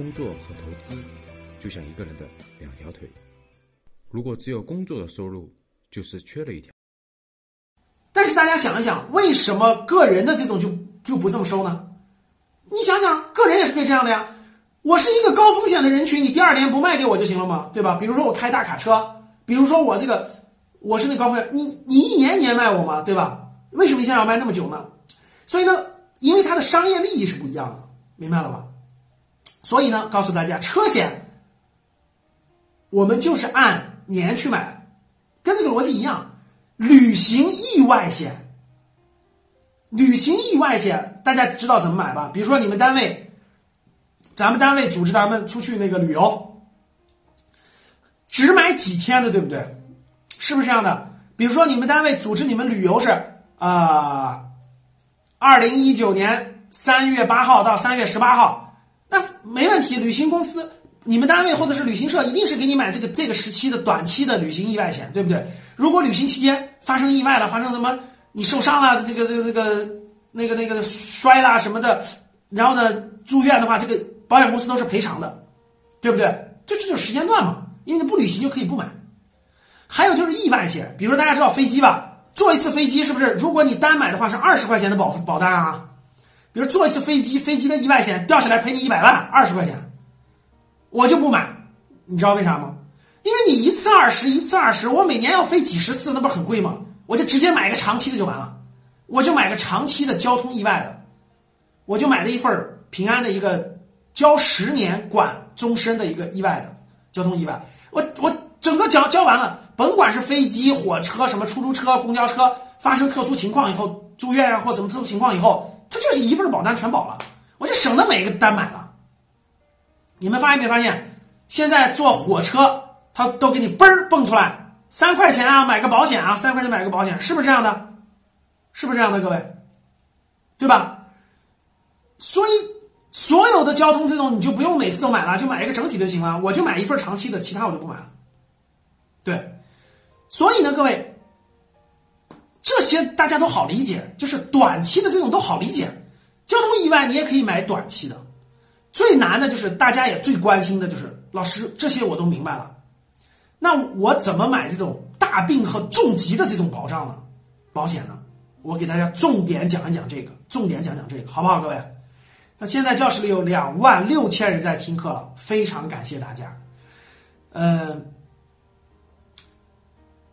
工作和投资就像一个人的两条腿，如果只有工作的收入，就是缺了一条。但是大家想一想，为什么个人的这种就就不这么收呢？你想想，个人也是可以这样的呀。我是一个高风险的人群，你第二年不卖给我就行了嘛，对吧？比如说我开大卡车，比如说我这个我是那高风险，你你一年年卖我嘛，对吧？为什么你现在要卖那么久呢？所以呢，因为它的商业利益是不一样的，明白了吧？所以呢，告诉大家，车险我们就是按年去买，跟这个逻辑一样。旅行意外险，旅行意外险大家知道怎么买吧？比如说你们单位，咱们单位组织咱们出去那个旅游，只买几天的，对不对？是不是这样的？比如说你们单位组织你们旅游是啊，二零一九年三月八号到三月十八号，没问题。旅行公司、你们单位或者是旅行社一定是给你买这个这个时期的短期的旅行意外险，对不对？如果旅行期间发生意外了，发生什么你受伤了，这个这个这个那个那个摔啦什么的，然后呢住院的话，这个保险公司都是赔偿的，对不对？这这就是时间段嘛，因为你不旅行就可以不买。还有就是意外险，比如说大家知道飞机吧，坐一次飞机是不是？如果你单买的话是二十块钱的保保单啊，比如坐一次飞机，飞机的意外险掉下来赔你一百万，二十块钱，我就不买，你知道为啥吗？因为你一次二十，一次二十，我每年要飞几十次，那不是很贵吗？我就直接买个长期的就完了，我就买个长期的交通意外的，我就买了一份平安的一个交十年管终身的一个意外的交通意外，我我整个交交完了，甭管是飞机、火车、什么出租车、公交车，发生特殊情况以后住院啊或什么特殊情况以后，就是一份保单全保了，我就省得每个单买了。你们发现没发现？现在坐火车。他都给你嘣蹦出来，三块钱啊，买个保险啊，三块钱买个保险，是不是这样的？是不是这样的，各位？对吧？所以所有的交通这种你就不用每次都买了，就买一个整体就行了。我就买一份长期的，其他我就不买了。对，所以呢，各位，大家都好理解，就是短期的这种都好理解。交通意外你也可以买短期的，最难的就是大家也最关心的就是老师，这些我都明白了。那我怎么买这种大病和重疾的这种保障呢？保险呢？我给大家重点讲一讲这个，重点讲讲这个，好不好，各位？那现在教室里有两万六千人在听课了，非常感谢大家。嗯，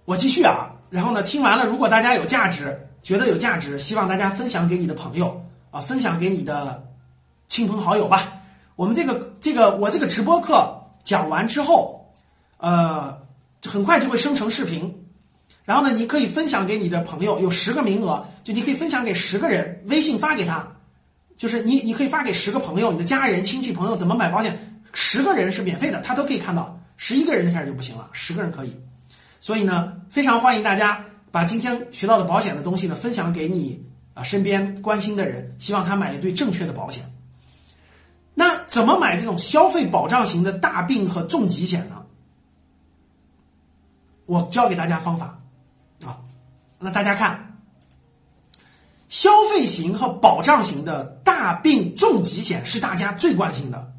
我继续啊。然后呢，听完了，如果大家有价值，觉得有价值，希望大家分享给你的朋友啊，分享给你的亲朋好友吧。我们这个这个我这个直播课讲完之后。呃，很快就会生成视频，然后呢，你可以分享给你的朋友，有十个名额，就你可以分享给十个人，微信发给他，就是你你可以发给十个朋友，你的家人、亲戚、朋友怎么买保险，十个人是免费的，他都可以看到，十一个人开始就不行了，十个人可以。所以呢，非常欢迎大家把今天学到的保险的东西呢分享给你啊身边关心的人，希望他买一对正确的保险。那怎么买这种消费保障型的大病和重疾险呢？我教给大家方法，啊，那大家看，消费型和保障型的大病重疾险是大家最关心的，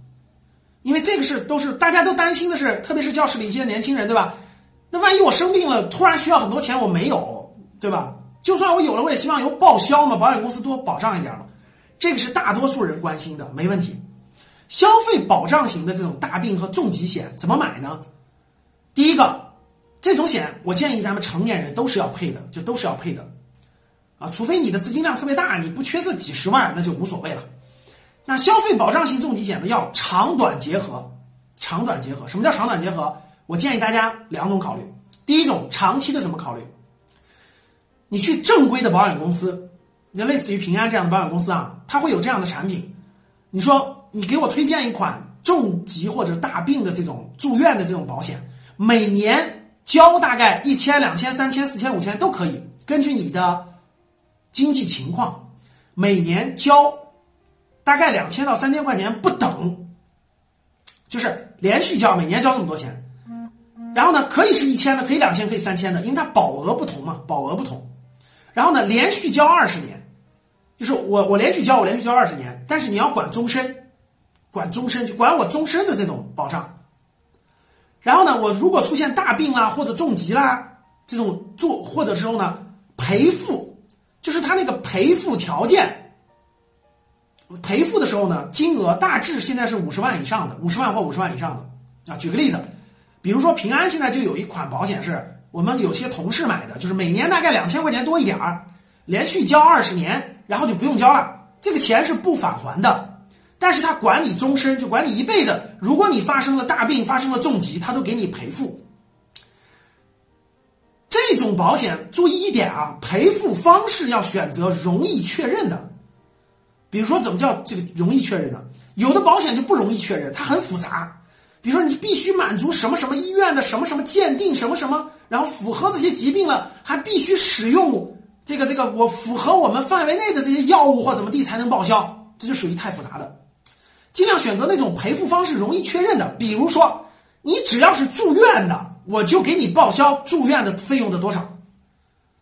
因为这个是都是大家都担心的是，特别是教室里一些年轻人，对吧？那万一我生病了，突然需要很多钱，我没有，对吧？就算我有了，我也希望有报销嘛，保险公司多保障一点嘛。这个是大多数人关心的，没问题。消费保障型的这种大病和重疾险怎么买呢？第一个。这种险，我建议咱们成年人都是要配的，就都是要配的，啊，除非你的资金量特别大，你不缺这几十万，那就无所谓了。那消费保障型重疾险呢，要长短结合，长短结合。什么叫长短结合？我建议大家两种考虑。第一种，长期的怎么考虑？你去正规的保险公司，就类似于平安这样的保险公司啊，它会有这样的产品。你说，你给我推荐一款重疾或者大病的这种住院的这种保险，每年。交大概一千、两千、三千、四千、五千都可以，根据你的经济情况，每年交大概两千到三千块钱不等，就是连续交，每年交这么多钱。然后呢，可以是一千的，可以两千，可以三千的，因为它保额不同嘛，保额不同。然后呢，连续交二十年，就是我我连续交，我连续交二十年，但是你要管终身，管终身，就管我终身的这种保障。然后呢，我如果出现大病啦或者重疾啦这种做或者时候呢赔付，就是他那个赔付条件，赔付的时候呢金额大致现在是五十万以上的，五十万或五十万以上的啊。举个例子，比如说平安现在就有一款保险是我们有些同事买的，就是每年大概两千块钱多一点儿，连续交二十年，然后就不用交了，这个钱是不返还的。但是他管你终身，就管你一辈子。如果你发生了大病、发生了重疾，他都给你赔付。这种保险注意一点啊，赔付方式要选择容易确认的。比如说，怎么叫这个容易确认呢？有的保险就不容易确认，它很复杂。比如说，你必须满足什么什么医院的什么什么鉴定，什么什么，然后符合这些疾病了，还必须使用这个这个我符合我们范围内的这些药物或怎么地才能报销，这就属于太复杂的。尽量选择那种赔付方式容易确认的，比如说，你只要是住院的，我就给你报销住院的费用的多少，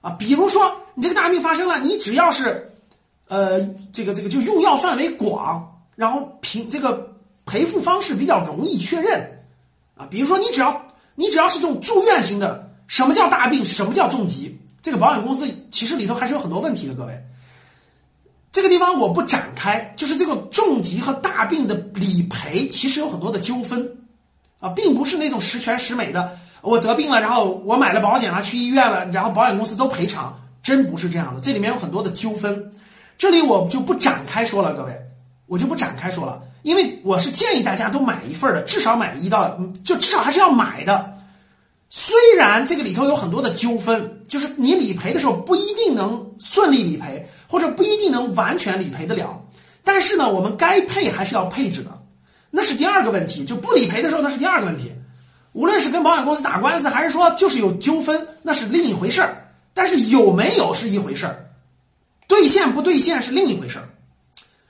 啊，比如说你这个大病发生了，你只要是，呃，这个这个就用药范围广，然后凭这个赔付方式比较容易确认，啊，比如说你只要你只要是这种住院型的，什么叫大病，什么叫重疾，这个保险公司其实里头还是有很多问题的，各位。这个地方我不展开，就是这个重疾和大病的理赔，其实有很多的纠纷，啊，并不是那种十全十美的。我得病了，然后我买了保险了，去医院了，然后保险公司都赔偿，真不是这样的。这里面有很多的纠纷，这里我就不展开说了，各位，我就不展开说了，因为我是建议大家都买一份的，至少买一到，就至少还是要买的。虽然这个里头有很多的纠纷，就是你理赔的时候不一定能顺利理赔。或者不一定能完全理赔得了，但是呢，我们该配还是要配置的，那是第二个问题。就不理赔的时候，那是第二个问题。无论是跟保险公司打官司，还是说就是有纠纷，那是另一回事儿。但是有没有是一回事儿，兑现不兑现是另一回事儿。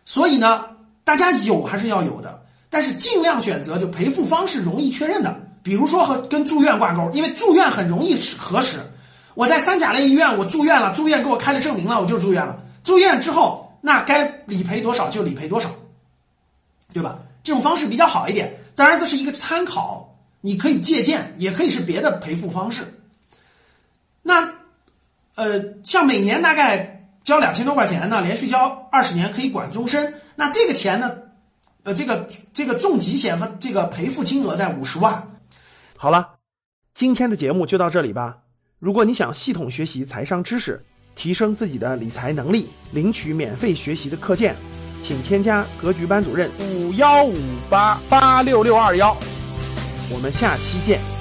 所以呢，大家有还是要有的，但是尽量选择就赔付方式容易确认的，比如说和跟住院挂钩，因为住院很容易核实。我在三甲类医院，我住院了，住院给我开了证明了，我就住院了。住院之后，那该理赔多少就理赔多少，对吧？这种方式比较好一点。当然，这是一个参考，你可以借鉴，也可以是别的赔付方式。那，呃，像每年大概交两千多块钱呢，连续交二十年可以管终身。那这个钱呢，呃，这个这个重疾险和这个赔付金额在五十万。好了，今天的节目就到这里吧。如果你想系统学习财商知识，提升自己的理财能力，领取免费学习的课件，请添加格局班主任五幺五八八六六二幺，我们下期见。